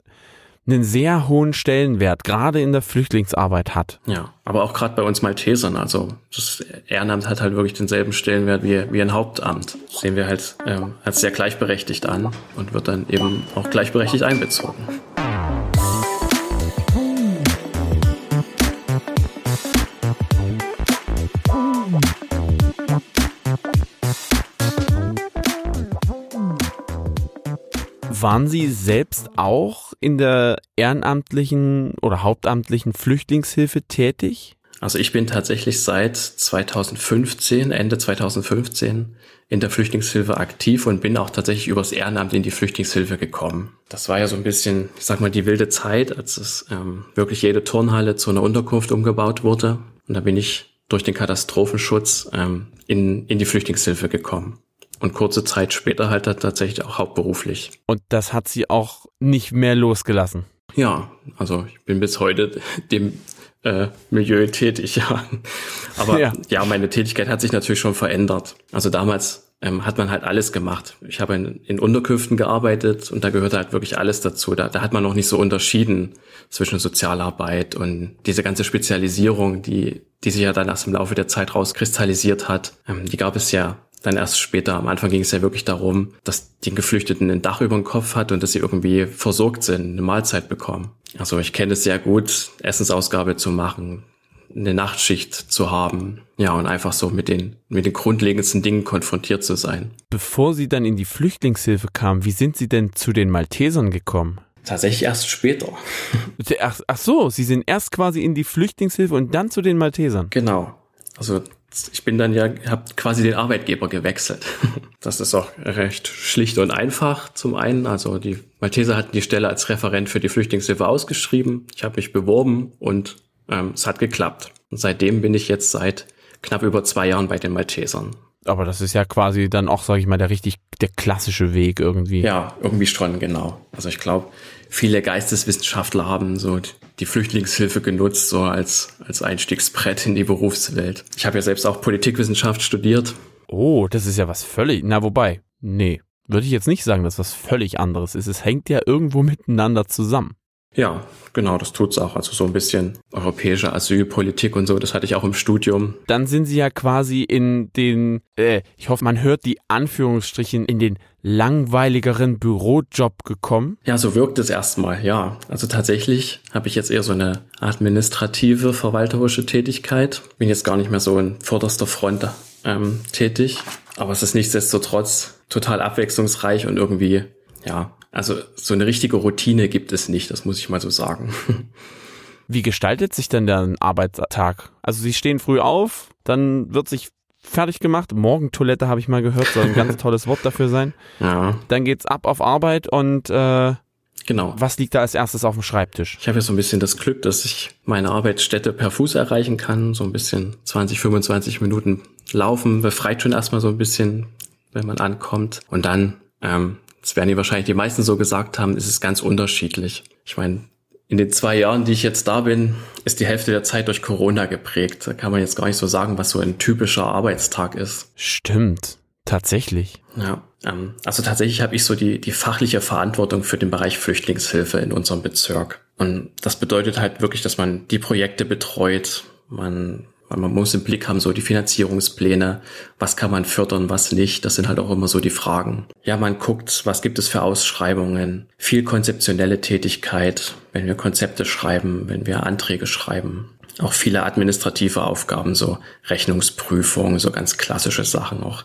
einen sehr hohen Stellenwert gerade in der Flüchtlingsarbeit hat. Ja, aber auch gerade bei uns Maltesern. Also das Ehrenamt hat halt wirklich denselben Stellenwert wie, wie ein Hauptamt. Das sehen wir halt ähm, als sehr gleichberechtigt an und wird dann eben auch gleichberechtigt einbezogen. Waren Sie selbst auch in der ehrenamtlichen oder hauptamtlichen Flüchtlingshilfe tätig? Also ich bin tatsächlich seit 2015, Ende 2015 in der Flüchtlingshilfe aktiv und bin auch tatsächlich übers Ehrenamt in die Flüchtlingshilfe gekommen. Das war ja so ein bisschen, ich sag mal, die wilde Zeit, als es ähm, wirklich jede Turnhalle zu einer Unterkunft umgebaut wurde. Und da bin ich durch den Katastrophenschutz ähm, in, in die Flüchtlingshilfe gekommen. Und kurze Zeit später halt tatsächlich auch hauptberuflich. Und das hat Sie auch nicht mehr losgelassen? Ja, also ich bin bis heute dem äh, Milieu tätig, *laughs* ja. Aber ja. ja, meine Tätigkeit hat sich natürlich schon verändert. Also damals ähm, hat man halt alles gemacht. Ich habe in, in Unterkünften gearbeitet und da gehörte halt wirklich alles dazu. Da, da hat man noch nicht so unterschieden zwischen Sozialarbeit und diese ganze Spezialisierung, die, die sich ja dann erst im Laufe der Zeit rauskristallisiert hat. Ähm, die gab es ja dann erst später. Am Anfang ging es ja wirklich darum, dass die Geflüchteten ein Dach über dem Kopf hat und dass sie irgendwie versorgt sind, eine Mahlzeit bekommen. Also ich kenne es sehr gut, Essensausgabe zu machen, eine Nachtschicht zu haben, ja, und einfach so mit den, mit den grundlegendsten Dingen konfrontiert zu sein. Bevor Sie dann in die Flüchtlingshilfe kamen, wie sind Sie denn zu den Maltesern gekommen? Tatsächlich erst später. *laughs* Ach, ach so, Sie sind erst quasi in die Flüchtlingshilfe und dann zu den Maltesern. Genau. Also ich bin dann ja, habe quasi den Arbeitgeber gewechselt. *laughs* Das ist auch recht schlicht und einfach zum einen. Also die Malteser hatten die Stelle als Referent für die Flüchtlingshilfe ausgeschrieben. Ich habe mich beworben und ähm, es hat geklappt. Und seitdem bin ich jetzt seit knapp über zwei Jahren bei den Maltesern. Aber das ist ja quasi dann auch, sage ich mal, der richtig, der klassische Weg irgendwie. Ja, irgendwie schon, genau. Also ich glaube, viele Geisteswissenschaftler haben so die Flüchtlingshilfe genutzt, so als, als Einstiegsbrett in die Berufswelt. Ich habe ja selbst auch Politikwissenschaft studiert. Oh, das ist ja was völlig, na wobei, nee, würde ich jetzt nicht sagen, dass was völlig anderes ist. Es hängt ja irgendwo miteinander zusammen. Ja, genau, das tut's auch. Also so ein bisschen europäische Asylpolitik und so, das hatte ich auch im Studium. Dann sind Sie ja quasi in den, äh, ich hoffe, man hört die Anführungsstrichen, in den langweiligeren Bürojob gekommen. Ja, so wirkt es erstmal, ja. Also tatsächlich habe ich jetzt eher so eine administrative, verwalterische Tätigkeit. Bin jetzt gar nicht mehr so in vorderster Front ähm, tätig. Aber es ist nichtsdestotrotz total abwechslungsreich und irgendwie, ja, also so eine richtige Routine gibt es nicht, das muss ich mal so sagen. *laughs* Wie gestaltet sich denn der Arbeitstag? Also Sie stehen früh auf, dann wird sich fertig gemacht. Morgentoilette habe ich mal gehört, soll ein ganz *laughs* tolles Wort dafür sein. Ja. Dann geht's ab auf Arbeit und äh, Genau. Was liegt da als erstes auf dem Schreibtisch? Ich habe ja so ein bisschen das Glück, dass ich meine Arbeitsstätte per Fuß erreichen kann. So ein bisschen 20, 25 Minuten laufen befreit schon erstmal so ein bisschen, wenn man ankommt. Und dann ähm, das werden die wahrscheinlich die meisten so gesagt haben, ist es ganz unterschiedlich. Ich meine, in den zwei Jahren, die ich jetzt da bin, ist die Hälfte der Zeit durch Corona geprägt. Da kann man jetzt gar nicht so sagen, was so ein typischer Arbeitstag ist. Stimmt, tatsächlich. Ja, ähm, also tatsächlich habe ich so die, die fachliche Verantwortung für den Bereich Flüchtlingshilfe in unserem Bezirk. Und das bedeutet halt wirklich, dass man die Projekte betreut, man weil man muss im Blick haben, so die Finanzierungspläne, was kann man fördern, was nicht. Das sind halt auch immer so die Fragen. Ja, man guckt, was gibt es für Ausschreibungen, viel konzeptionelle Tätigkeit, wenn wir Konzepte schreiben, wenn wir Anträge schreiben. Auch viele administrative Aufgaben, so Rechnungsprüfung, so ganz klassische Sachen auch.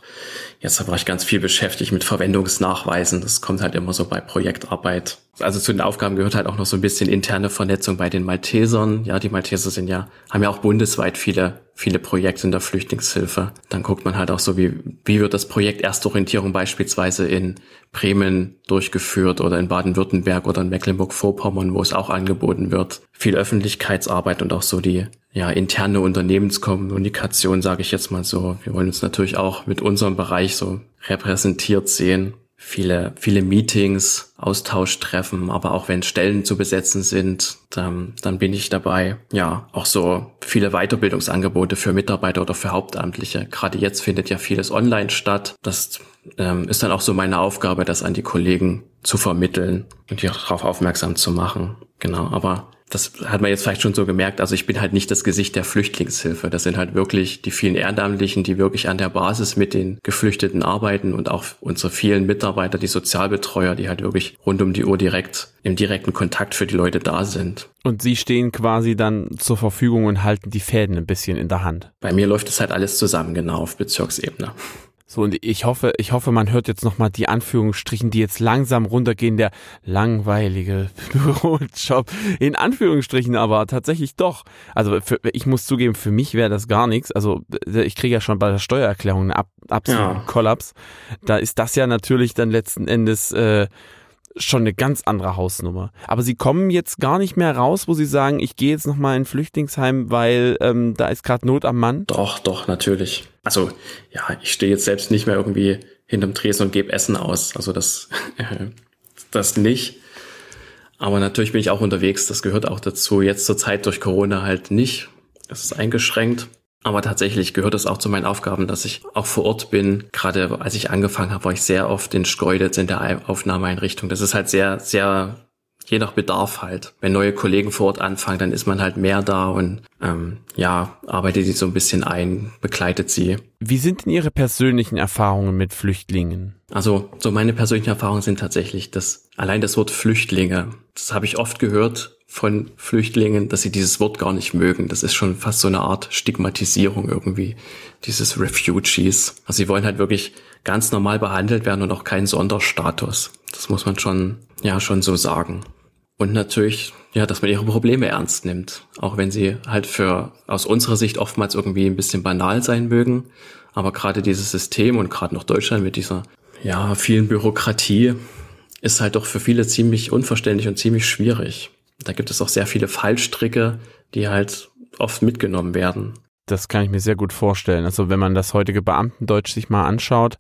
Jetzt war ich ganz viel beschäftigt mit Verwendungsnachweisen. Das kommt halt immer so bei Projektarbeit. Also zu den Aufgaben gehört halt auch noch so ein bisschen interne Vernetzung bei den Maltesern. Ja, die Malteser sind ja, haben ja auch bundesweit viele, viele Projekte in der Flüchtlingshilfe. Dann guckt man halt auch so, wie, wie wird das Projekt Erstorientierung beispielsweise in Bremen durchgeführt oder in Baden-Württemberg oder in Mecklenburg-Vorpommern, wo es auch angeboten wird. Viel Öffentlichkeitsarbeit und auch so die ja, interne Unternehmenskommunikation, sage ich jetzt mal so. Wir wollen uns natürlich auch mit unserem Bereich so repräsentiert sehen. Viele, viele Meetings, Austauschtreffen, aber auch wenn Stellen zu besetzen sind, dann, dann bin ich dabei. Ja, auch so viele Weiterbildungsangebote für Mitarbeiter oder für Hauptamtliche. Gerade jetzt findet ja vieles online statt. Das ähm, ist dann auch so meine Aufgabe, das an die Kollegen zu vermitteln und die darauf aufmerksam zu machen. Genau, aber das hat man jetzt vielleicht schon so gemerkt, also ich bin halt nicht das Gesicht der Flüchtlingshilfe. Das sind halt wirklich die vielen Ehrenamtlichen, die wirklich an der Basis mit den Geflüchteten arbeiten und auch unsere vielen Mitarbeiter, die Sozialbetreuer, die halt wirklich rund um die Uhr direkt im direkten Kontakt für die Leute da sind. Und sie stehen quasi dann zur Verfügung und halten die Fäden ein bisschen in der Hand. Bei mir läuft es halt alles zusammen, genau, auf Bezirksebene. So, und ich hoffe, ich hoffe, man hört jetzt nochmal die Anführungsstrichen, die jetzt langsam runtergehen, der langweilige *laughs* Bürojob. In Anführungsstrichen aber tatsächlich doch. Also für, ich muss zugeben, für mich wäre das gar nichts. Also ich kriege ja schon bei der Steuererklärung einen ab, absoluten ja. Kollaps. Da ist das ja natürlich dann letzten Endes äh, schon eine ganz andere Hausnummer. Aber sie kommen jetzt gar nicht mehr raus, wo sie sagen, ich gehe jetzt nochmal in ein Flüchtlingsheim, weil ähm, da ist gerade Not am Mann. Doch, doch, natürlich. Also ja, ich stehe jetzt selbst nicht mehr irgendwie hinterm Tresen und gebe Essen aus. Also das, *laughs* das nicht. Aber natürlich bin ich auch unterwegs. Das gehört auch dazu. Jetzt zur Zeit durch Corona halt nicht. Es ist eingeschränkt. Aber tatsächlich gehört es auch zu meinen Aufgaben, dass ich auch vor Ort bin. Gerade als ich angefangen habe, war ich sehr oft in Schkeuditz in der Aufnahmeeinrichtung. Das ist halt sehr, sehr je nach Bedarf halt. Wenn neue Kollegen vor Ort anfangen, dann ist man halt mehr da und ähm, ja, arbeitet sie so ein bisschen ein, begleitet sie. Wie sind denn Ihre persönlichen Erfahrungen mit Flüchtlingen? Also so meine persönlichen Erfahrungen sind tatsächlich, dass allein das Wort Flüchtlinge, das habe ich oft gehört von Flüchtlingen, dass sie dieses Wort gar nicht mögen. Das ist schon fast so eine Art Stigmatisierung irgendwie, dieses Refugees. Also sie wollen halt wirklich ganz normal behandelt werden und auch keinen Sonderstatus. Das muss man schon, ja, schon so sagen. Und natürlich, ja, dass man ihre Probleme ernst nimmt. Auch wenn sie halt für, aus unserer Sicht oftmals irgendwie ein bisschen banal sein mögen. Aber gerade dieses System und gerade noch Deutschland mit dieser, ja, vielen Bürokratie ist halt doch für viele ziemlich unverständlich und ziemlich schwierig. Da gibt es auch sehr viele Fallstricke, die halt oft mitgenommen werden. Das kann ich mir sehr gut vorstellen. Also wenn man das heutige Beamtendeutsch sich mal anschaut,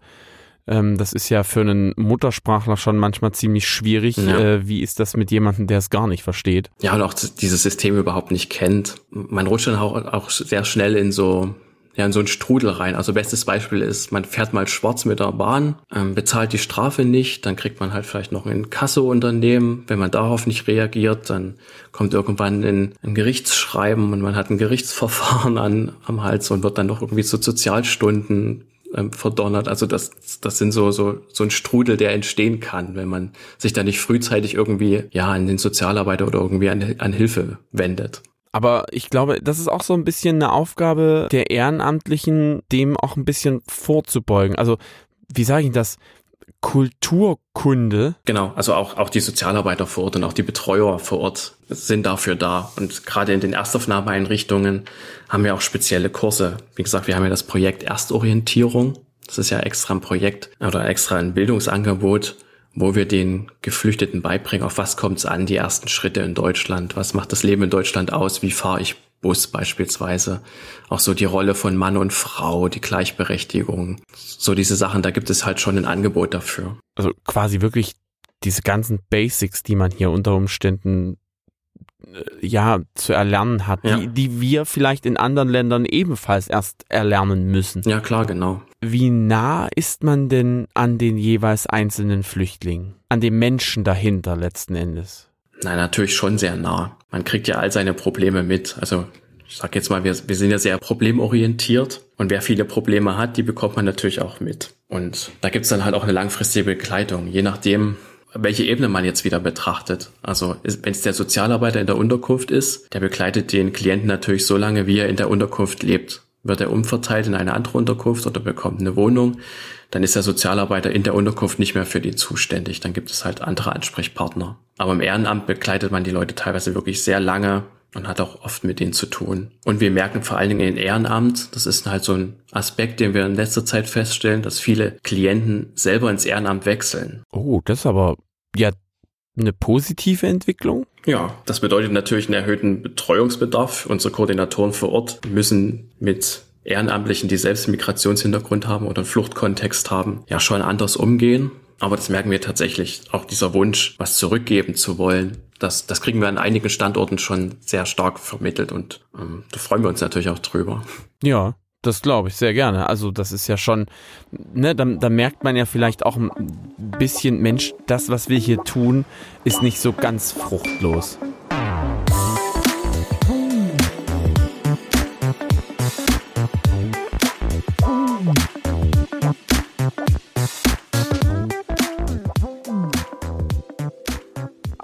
ähm, das ist ja für einen Muttersprachler schon manchmal ziemlich schwierig. Ja. Äh, wie ist das mit jemandem, der es gar nicht versteht? Ja, und auch dieses System überhaupt nicht kennt. Man rutscht dann auch, auch sehr schnell in so ja, in so einen Strudel rein. Also bestes Beispiel ist, man fährt mal schwarz mit der Bahn, ähm, bezahlt die Strafe nicht, dann kriegt man halt vielleicht noch ein Kasseunternehmen. Wenn man darauf nicht reagiert, dann kommt irgendwann ein, ein Gerichtsschreiben und man hat ein Gerichtsverfahren an, am Hals und wird dann noch irgendwie zu Sozialstunden ähm, verdonnert. Also das, das sind so, so, so ein Strudel, der entstehen kann, wenn man sich da nicht frühzeitig irgendwie, ja, an den Sozialarbeiter oder irgendwie an, an Hilfe wendet. Aber ich glaube, das ist auch so ein bisschen eine Aufgabe der Ehrenamtlichen, dem auch ein bisschen vorzubeugen. Also, wie sage ich das? Kulturkunde. Genau, also auch, auch die Sozialarbeiter vor Ort und auch die Betreuer vor Ort sind dafür da. Und gerade in den Erstaufnahmeeinrichtungen haben wir auch spezielle Kurse. Wie gesagt, wir haben ja das Projekt Erstorientierung. Das ist ja extra ein Projekt oder extra ein Bildungsangebot, wo wir den Geflüchteten beibringen, auf was kommt es an, die ersten Schritte in Deutschland, was macht das Leben in Deutschland aus, wie fahre ich Bus beispielsweise, auch so die Rolle von Mann und Frau, die Gleichberechtigung, so diese Sachen, da gibt es halt schon ein Angebot dafür. Also quasi wirklich diese ganzen Basics, die man hier unter Umständen ja zu erlernen hat, ja. die, die wir vielleicht in anderen Ländern ebenfalls erst erlernen müssen. Ja, klar, genau. Wie nah ist man denn an den jeweils einzelnen Flüchtlingen, an dem Menschen dahinter letzten Endes? Nein, natürlich schon sehr nah. Man kriegt ja all seine Probleme mit. Also ich sag jetzt mal, wir, wir sind ja sehr problemorientiert und wer viele Probleme hat, die bekommt man natürlich auch mit. Und da gibt's dann halt auch eine langfristige Begleitung, je nachdem, welche Ebene man jetzt wieder betrachtet. Also wenn es der Sozialarbeiter in der Unterkunft ist, der begleitet den Klienten natürlich so lange, wie er in der Unterkunft lebt. Wird er umverteilt in eine andere Unterkunft oder bekommt eine Wohnung, dann ist der Sozialarbeiter in der Unterkunft nicht mehr für die zuständig. Dann gibt es halt andere Ansprechpartner. Aber im Ehrenamt begleitet man die Leute teilweise wirklich sehr lange und hat auch oft mit denen zu tun. Und wir merken vor allen Dingen in Ehrenamt, das ist halt so ein Aspekt, den wir in letzter Zeit feststellen, dass viele Klienten selber ins Ehrenamt wechseln. Oh, das ist aber ja eine positive Entwicklung? Ja, das bedeutet natürlich einen erhöhten Betreuungsbedarf. Unsere Koordinatoren vor Ort müssen mit Ehrenamtlichen, die selbst einen Migrationshintergrund haben oder einen Fluchtkontext haben, ja schon anders umgehen. Aber das merken wir tatsächlich. Auch dieser Wunsch, was zurückgeben zu wollen, das, das kriegen wir an einigen Standorten schon sehr stark vermittelt und ähm, da freuen wir uns natürlich auch drüber. Ja, das glaube ich sehr gerne. Also das ist ja schon, ne, da, da merkt man ja vielleicht auch ein bisschen, Mensch, das, was wir hier tun, ist nicht so ganz fruchtlos.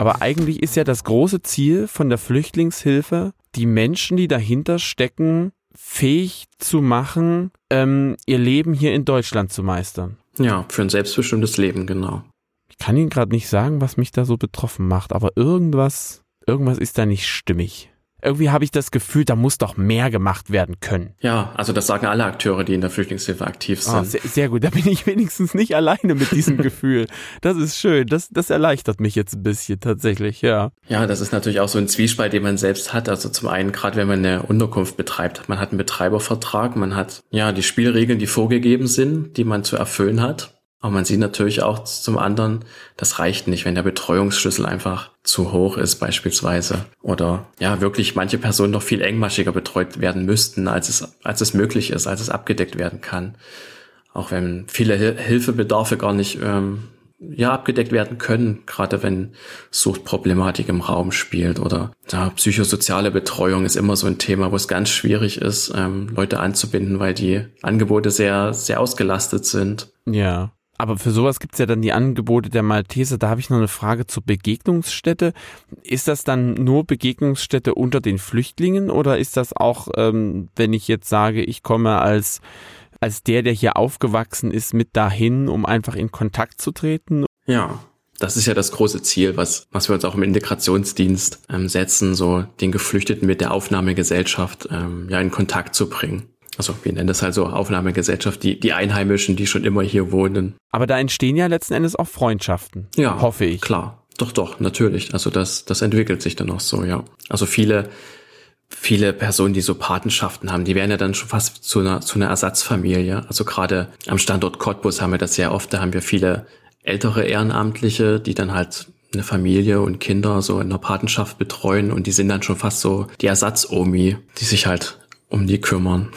Aber eigentlich ist ja das große Ziel von der Flüchtlingshilfe, die Menschen, die dahinter stecken, fähig zu machen, ähm, ihr Leben hier in Deutschland zu meistern. Ja, für ein selbstbestimmtes Leben, genau. Ich kann Ihnen gerade nicht sagen, was mich da so betroffen macht, aber irgendwas, irgendwas ist da nicht stimmig irgendwie habe ich das Gefühl, da muss doch mehr gemacht werden können. Ja, also das sagen alle Akteure, die in der Flüchtlingshilfe aktiv ah, sind. Oh, sehr, sehr, gut, da bin ich *laughs* wenigstens nicht alleine mit diesem *laughs* Gefühl. Das ist schön, das, das erleichtert mich jetzt ein bisschen tatsächlich, ja. Ja, das ist natürlich auch so ein Zwiespalt, den man selbst hat. Also zum einen, gerade wenn man eine Unterkunft betreibt, man hat einen Betreibervertrag, man hat ja die Spielregeln, die vorgegeben sind, die man zu erfüllen hat. Aber man sieht natürlich auch zum anderen, das reicht nicht, wenn der Betreuungsschlüssel einfach zu hoch ist beispielsweise. Oder ja, wirklich manche Personen noch viel engmaschiger betreut werden müssten, als es, als es möglich ist, als es abgedeckt werden kann. Auch wenn viele Hilfebedarfe gar nicht ähm, ja, abgedeckt werden können, gerade wenn Suchtproblematik im Raum spielt oder ja, psychosoziale Betreuung ist immer so ein Thema, wo es ganz schwierig ist, ähm, Leute anzubinden, weil die Angebote sehr, sehr ausgelastet sind. Ja. Aber für sowas gibt es ja dann die Angebote der Malteser. Da habe ich noch eine Frage zur Begegnungsstätte. Ist das dann nur Begegnungsstätte unter den Flüchtlingen oder ist das auch, ähm, wenn ich jetzt sage, ich komme als, als der, der hier aufgewachsen ist, mit dahin, um einfach in Kontakt zu treten? Ja, das ist ja das große Ziel, was, was wir uns auch im Integrationsdienst ähm, setzen, so den Geflüchteten mit der Aufnahmegesellschaft ähm, ja in Kontakt zu bringen also wir nennen das halt so Aufnahmegesellschaft, die, die Einheimischen, die schon immer hier wohnen. Aber da entstehen ja letzten Endes auch Freundschaften. Ja. Hoffe ich. Klar. Doch, doch, natürlich. Also das, das entwickelt sich dann auch so, ja. Also viele, viele Personen, die so Patenschaften haben, die werden ja dann schon fast zu einer, zu einer Ersatzfamilie. Also gerade am Standort Cottbus haben wir das sehr oft. Da haben wir viele ältere Ehrenamtliche, die dann halt eine Familie und Kinder so in der Patenschaft betreuen und die sind dann schon fast so die Ersatzomi, die sich halt um die kümmern.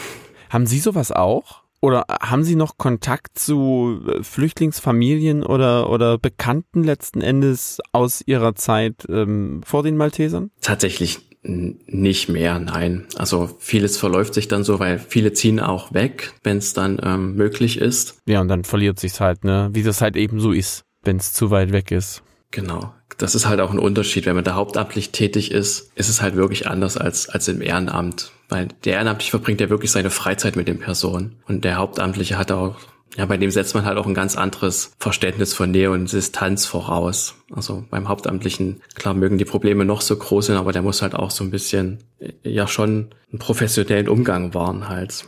Haben Sie sowas auch? Oder haben Sie noch Kontakt zu äh, Flüchtlingsfamilien oder, oder Bekannten letzten Endes aus Ihrer Zeit ähm, vor den Maltesern? Tatsächlich nicht mehr, nein. Also vieles verläuft sich dann so, weil viele ziehen auch weg, wenn es dann ähm, möglich ist. Ja, und dann verliert sich's halt, ne? Wie das halt eben so ist, wenn es zu weit weg ist. Genau. Das ist halt auch ein Unterschied. Wenn man da hauptamtlich tätig ist, ist es halt wirklich anders als, als im Ehrenamt. Weil der Ehrenamtliche verbringt ja wirklich seine Freizeit mit den Personen. Und der Hauptamtliche hat auch, ja, bei dem setzt man halt auch ein ganz anderes Verständnis von Nähe und Distanz voraus. Also beim Hauptamtlichen, klar mögen die Probleme noch so groß sein, aber der muss halt auch so ein bisschen, ja, schon einen professionellen Umgang wahren halt.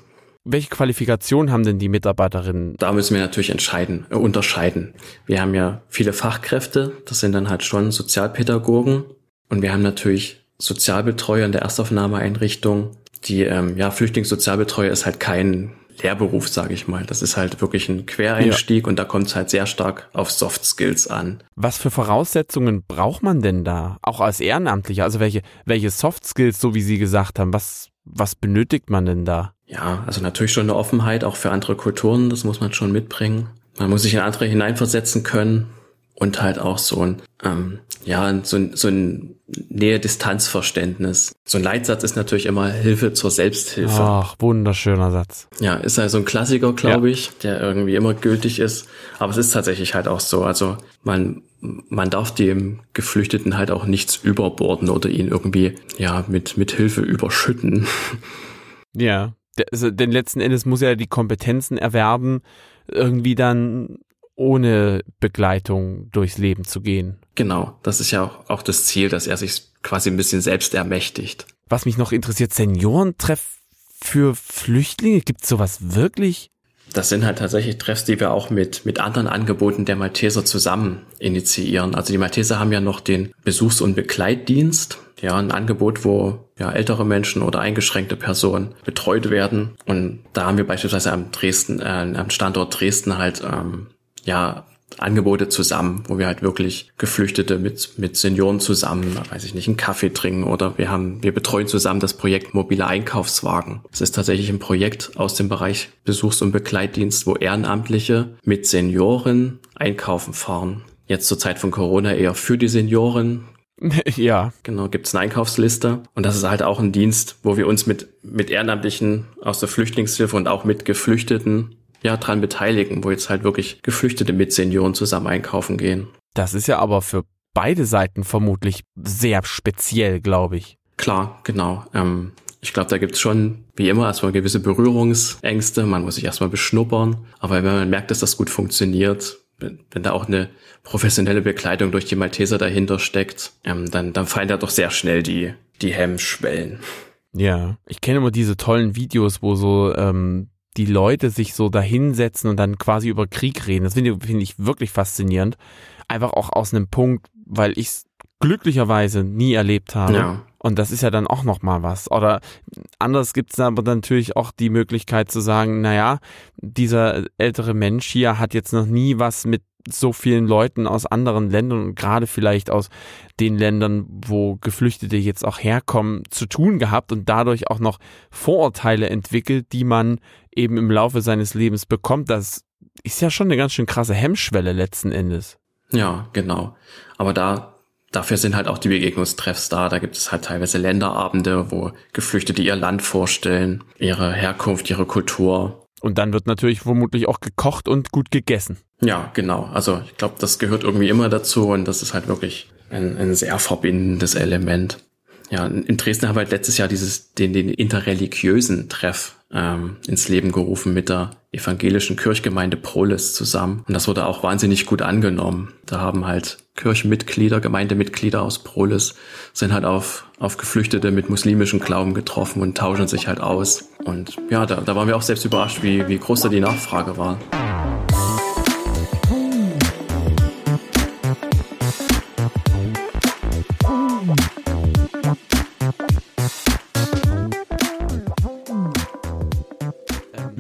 Welche Qualifikation haben denn die Mitarbeiterinnen? Da müssen wir natürlich entscheiden, äh, unterscheiden. Wir haben ja viele Fachkräfte, das sind dann halt schon Sozialpädagogen und wir haben natürlich Sozialbetreuer in der Erstaufnahmeeinrichtung. Die ähm, ja, Flüchtlingssozialbetreuer ist halt kein Lehrberuf, sage ich mal. Das ist halt wirklich ein Quereinstieg ja. und da kommt es halt sehr stark auf Soft Skills an. Was für Voraussetzungen braucht man denn da? Auch als Ehrenamtlicher? Also welche, welche Soft Skills, so wie Sie gesagt haben, was, was benötigt man denn da? Ja, also natürlich schon eine Offenheit auch für andere Kulturen, das muss man schon mitbringen. Man muss sich in andere hineinversetzen können und halt auch so ein, ähm, ja, so ein, so ein Nähe-Distanz-Verständnis. So ein Leitsatz ist natürlich immer Hilfe zur Selbsthilfe. Ach, wunderschöner Satz. Ja, ist halt so ein Klassiker, glaube ja. ich, der irgendwie immer gültig ist. Aber es ist tatsächlich halt auch so. Also man, man darf dem Geflüchteten halt auch nichts überborden oder ihn irgendwie, ja, mit, mit Hilfe überschütten. Ja, also, denn letzten Endes muss er die Kompetenzen erwerben, irgendwie dann ohne Begleitung durchs Leben zu gehen. Genau, das ist ja auch, auch das Ziel, dass er sich quasi ein bisschen selbst ermächtigt. Was mich noch interessiert, Seniorentreff für Flüchtlinge, gibt es sowas wirklich? Das sind halt tatsächlich Treffs, die wir auch mit, mit anderen Angeboten der Malteser zusammen initiieren. Also die Malteser haben ja noch den Besuchs- und Begleitdienst ja, ein Angebot, wo ja ältere Menschen oder eingeschränkte Personen betreut werden. Und da haben wir beispielsweise am Dresden, äh, am Standort Dresden halt ähm, ja Angebote zusammen, wo wir halt wirklich Geflüchtete mit, mit Senioren zusammen, weiß ich nicht, einen Kaffee trinken oder wir haben, wir betreuen zusammen das Projekt mobile Einkaufswagen. Es ist tatsächlich ein Projekt aus dem Bereich Besuchs- und Begleitdienst, wo Ehrenamtliche mit Senioren einkaufen fahren. Jetzt zur Zeit von Corona eher für die Senioren, *laughs* Ja. Genau, gibt's eine Einkaufsliste. Und das ist halt auch ein Dienst, wo wir uns mit, mit Ehrenamtlichen aus der Flüchtlingshilfe und auch mit Geflüchteten ja dran beteiligen, wo jetzt halt wirklich Geflüchtete mit Senioren zusammen einkaufen gehen. Das ist ja aber für beide Seiten vermutlich sehr speziell, glaube ich. Klar, genau. Ähm, Ich glaube, da gibt's schon, wie immer, erstmal gewisse Berührungsängste. Man muss sich erstmal beschnuppern. Aber wenn man merkt, dass das gut funktioniert, wenn, da auch eine professionelle Begleitung durch die Malteser dahinter steckt, ähm, dann, dann fallen da doch sehr schnell die, die Hemmschwellen. Ja, ich kenne immer diese tollen Videos, wo so ähm, die Leute sich so dahinsetzen und dann quasi über Krieg reden. Das finde find ich wirklich faszinierend. Einfach auch aus einem Punkt, weil ich es glücklicherweise nie erlebt habe. Ja. Und das ist ja dann auch noch mal was. Oder anders gibt es aber natürlich auch die Möglichkeit zu sagen, naja, dieser ältere Mensch hier hat jetzt noch nie was mit so vielen Leuten aus anderen Ländern und gerade vielleicht aus den Ländern, wo Geflüchtete jetzt auch herkommen, zu tun gehabt und dadurch auch noch Vorurteile entwickelt, die man eben im Laufe seines Lebens bekommt. Das ist ja schon eine ganz schön krasse Hemmschwelle letzten Endes. Ja, genau. Aber da dafür sind halt auch die Begegnungstreffs da. Da gibt es halt teilweise Länderabende, wo Geflüchtete ihr Land vorstellen, ihre Herkunft, ihre Kultur. Und dann wird natürlich vermutlich auch gekocht und gut gegessen. Ja, genau. Also ich glaube, das gehört irgendwie immer dazu und das ist halt wirklich ein, ein sehr verbindendes Element. Ja, in Dresden haben wir halt letztes Jahr dieses, den, den interreligiösen Treff ähm, ins Leben gerufen mit der evangelischen Kirchgemeinde Proles zusammen. Und das wurde auch wahnsinnig gut angenommen. Da haben halt Kirchenmitglieder, Gemeindemitglieder aus Proles sind halt auf, auf Geflüchtete mit muslimischem Glauben getroffen und tauschen sich halt aus. Und ja, da, da waren wir auch selbst überrascht, wie, wie groß da die Nachfrage war.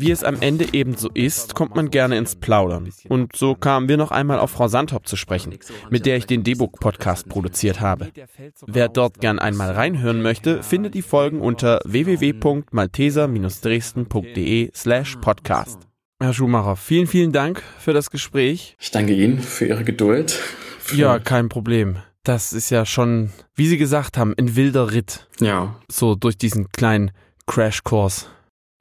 Wie es am Ende eben so ist, kommt man gerne ins Plaudern. Und so kamen wir noch einmal auf Frau Sandhop zu sprechen, mit der ich den D-Book-Podcast produziert habe. Wer dort gern einmal reinhören möchte, findet die Folgen unter www.malteser-dresden.de slash podcast. Herr Schumacher, vielen, vielen Dank für das Gespräch. Ich danke Ihnen für Ihre Geduld. *laughs* Ja, kein Problem. Das ist ja schon, wie Sie gesagt haben, ein wilder Ritt. ja, So durch diesen kleinen Crashkurs.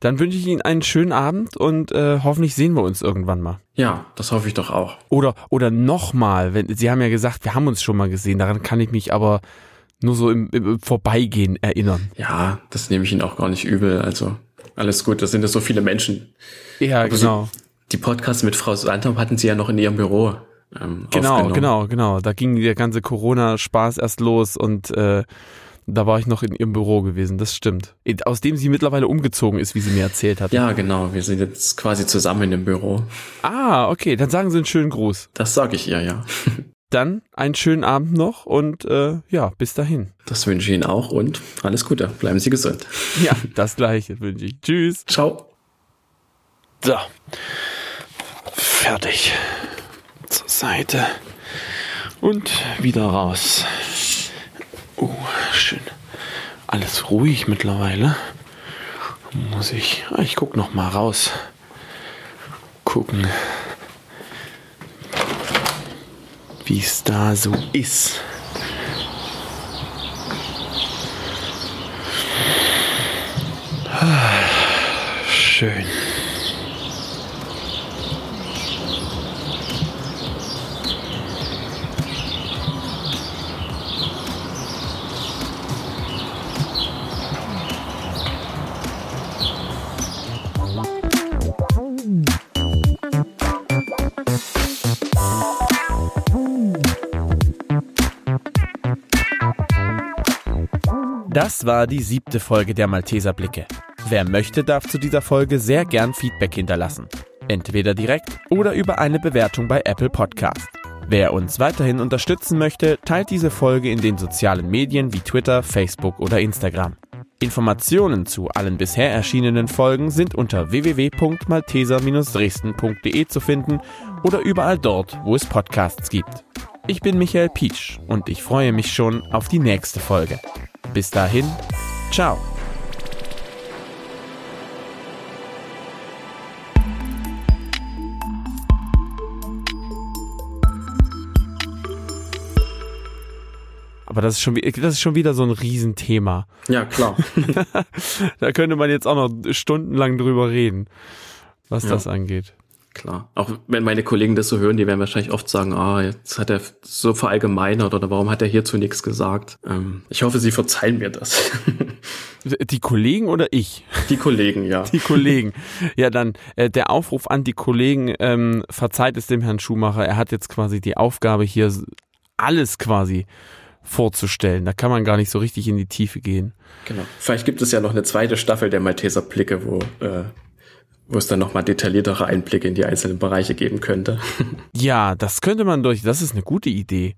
Dann wünsche ich Ihnen einen schönen Abend und äh, hoffentlich sehen wir uns irgendwann mal. ja, das hoffe ich doch auch. Oder, oder nochmal, wenn, Sie haben ja gesagt, wir haben uns schon mal gesehen, daran kann ich mich aber nur so im, im Vorbeigehen erinnern. Ja, das nehme ich Ihnen auch gar nicht übel. Also alles gut, das sind ja so viele Menschen. Ja, Aber genau. Die Podcasts mit Frau Sandhop hatten Sie ja noch in Ihrem Büro. Ähm, Genau, genau, genau. Da ging der ganze Corona-Spaß erst los und äh, da war ich noch in ihrem Büro gewesen, das stimmt. Aus dem sie mittlerweile umgezogen ist, wie sie mir erzählt hat. Ja, genau. Wir sind jetzt quasi zusammen im Büro. Ah, okay, dann sagen Sie einen schönen Gruß. Das sage ich ihr, ja. *laughs* Dann einen schönen Abend noch und äh, ja, bis dahin. Das wünsche ich Ihnen auch und alles Gute. Bleiben Sie gesund. *laughs* Ja, das gleiche wünsche ich. Tschüss. Ciao. So. Fertig. Zur Seite. Und wieder raus. Oh, schön. Alles ruhig mittlerweile. Muss ich. Ah, ich guck noch mal raus. Gucken. Wie es da so ist. Ah, Schön. Das war die siebte Folge der Malteser Blicke. Wer möchte, darf zu dieser Folge sehr gern Feedback hinterlassen. Entweder direkt oder über eine Bewertung bei Apple Podcast. Wer uns weiterhin unterstützen möchte, teilt diese Folge in den sozialen Medien wie Twitter, Facebook oder Instagram. Informationen zu allen bisher erschienenen Folgen sind unter www.malteser-dresden.de zu finden oder überall dort, wo es Podcasts gibt. Ich bin Michael Pietsch und ich freue mich schon auf die nächste Folge. Bis dahin, ciao. Aber das ist schon, das ist schon wieder so ein Riesenthema. Ja, klar. *laughs* Da könnte man jetzt auch noch stundenlang drüber reden, was Ja. das angeht. Klar. Auch wenn meine Kollegen das so hören, die werden wahrscheinlich oft sagen, ah, jetzt hat er so verallgemeinert oder warum hat er hierzu nichts gesagt. Ähm, ich hoffe, Sie verzeihen mir das. *laughs* Die Kollegen oder ich? Die Kollegen, ja. Die Kollegen. Ja, dann äh, der Aufruf an die Kollegen, ähm, verzeiht es dem Herrn Schumacher. Er hat jetzt quasi die Aufgabe hier alles quasi vorzustellen. Da kann man gar nicht so richtig in die Tiefe gehen. Genau. Vielleicht gibt es ja noch eine zweite Staffel der Malteser Blicke, wo äh, wo es dann nochmal detailliertere Einblicke in die einzelnen Bereiche geben könnte. ja, das könnte man durch, das ist eine gute Idee.